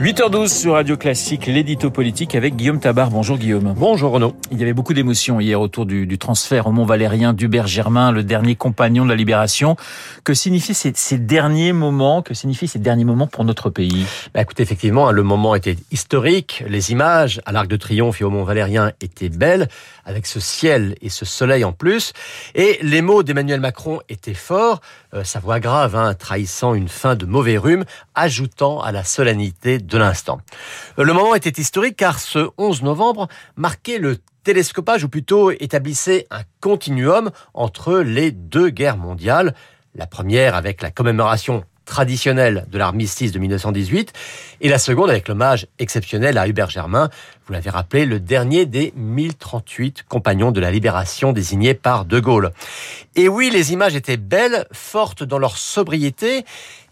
8h12 sur Radio Classique, l'édito politique avec Guillaume Tabar. Bonjour Guillaume. Bonjour Renaud. Il y avait beaucoup d'émotions hier autour du, du, transfert au Mont Valérien d'Hubert Germain, le dernier compagnon de la Libération. Que signifient ces, ces, derniers moments? Que signifient ces derniers moments pour notre pays? Bah Écoutez, effectivement, le moment était historique. Les images à l'Arc de Triomphe et au Mont Valérien étaient belles, avec ce ciel et ce soleil en plus. Et les mots d'Emmanuel Macron étaient forts. Euh, sa voix grave, hein, trahissant une fin de mauvais rhume, ajoutant à la solennité de l'instant. Le moment était historique car ce 11 novembre marquait le télescopage, ou plutôt établissait un continuum entre les deux guerres mondiales. La première avec la commémoration traditionnelle de l'armistice de 1918 et la seconde avec l'hommage exceptionnel à Hubert Germain, vous l'avez rappelé, le dernier des 1038 compagnons de la libération désignés par De Gaulle. Et oui, les images étaient belles, fortes dans leur sobriété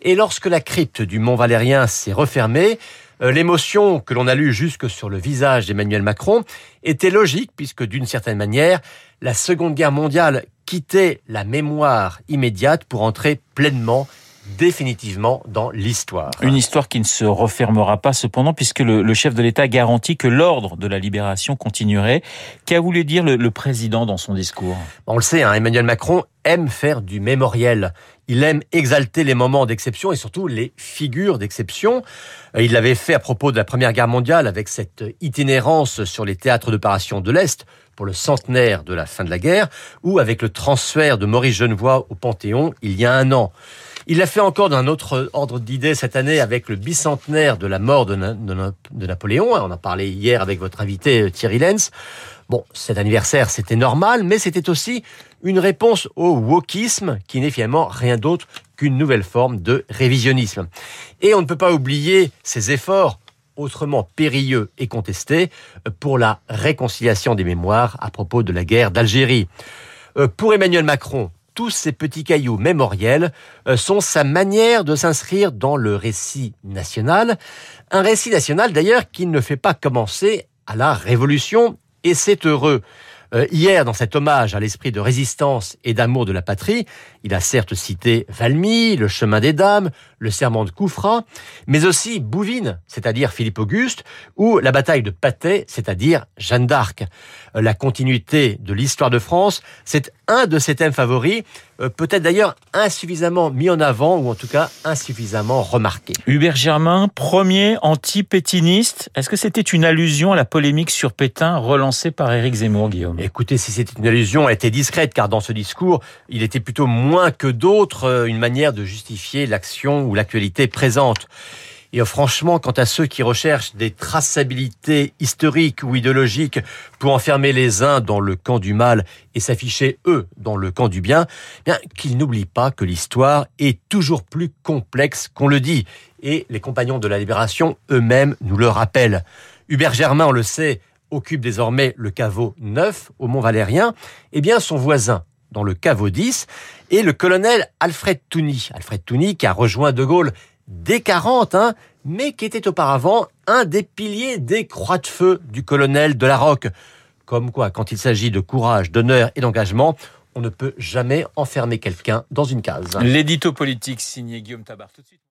et lorsque la crypte du Mont Valérien s'est refermée, l'émotion que l'on a lue jusque sur le visage d'Emmanuel Macron était logique puisque d'une certaine manière, la Seconde Guerre mondiale quittait la mémoire immédiate pour entrer pleinement définitivement dans l'histoire. Une histoire qui ne se refermera pas cependant puisque le, le chef de l'État garantit que l'ordre de la libération continuerait. Qu'a voulu dire le, le, président dans son discours? On le sait, hein, Emmanuel Macron aime faire du mémoriel. Il aime exalter les moments d'exception et surtout les figures d'exception. Il l'avait fait à propos de la Première Guerre mondiale avec cette itinérance sur les théâtres d'opération de l'Est pour le centenaire de la fin de la guerre ou avec le transfert de Maurice Genevoix au Panthéon il y a un an. Il l'a fait encore d'un autre ordre d'idée cette année avec le bicentenaire de la mort de, Na de, de, Napoléon. On en parlait hier avec votre invité Thierry Lenz. Bon, cet anniversaire, c'était normal, mais c'était aussi une réponse au wokisme, qui n'est finalement rien d'autre qu'une nouvelle forme de révisionnisme. Et on ne peut pas oublier ces efforts autrement périlleux et contestés pour la réconciliation des mémoires à propos de la guerre d'Algérie. Pour Emmanuel Macron, tous ces petits cailloux mémoriels sont sa manière de s'inscrire dans le récit national. Un récit national d'ailleurs qui ne fait pas commencer à la Révolution, et c'est heureux. Euh, hier, dans cet hommage à l'esprit de résistance et d'amour de la patrie, il a certes cité Valmy, le chemin des dames, le serment de Coufra, mais aussi Bouvines, c'est-à-dire Philippe Auguste, ou la bataille de Patay, c'est-à-dire Jeanne d'Arc. Euh, la continuité de l'histoire de France, c'est un de ses thèmes favoris, euh, peut-être d'ailleurs insuffisamment mis en avant, ou en tout cas insuffisamment remarqué. Hubert Germain, premier anti-pétiniste, est-ce que c'était une allusion à la polémique sur Pétain relancée par Éric Zemmour, Guillaume? Écoutez, si c'était une allusion, elle était discrète, car dans ce discours, il était plutôt moins que d'autres une manière de justifier l'action ou l'actualité présente. Et franchement, quant à ceux qui recherchent des traçabilités historiques ou idéologiques pour enfermer les uns dans le camp du mal et s'afficher eux dans le camp du bien, bien qu'ils n'oublient pas que l'histoire est toujours plus complexe qu'on le dit. Et les compagnons de la libération eux-mêmes nous le rappellent. Hubert Germain, on le sait, occupe désormais le caveau 9 au Mont Valérien. Eh bien, son voisin, dans le caveau 10, est le colonel Alfred Touny. Alfred Touny qui a rejoint De Gaulle dès 40, hein, mais qui était auparavant un des piliers des croix de feu du colonel de la Roque. Comme quoi, quand il s'agit de courage, d'honneur et d'engagement, on ne peut jamais enfermer quelqu'un dans une case. L'édito politique signé Guillaume Tabar tout de suite.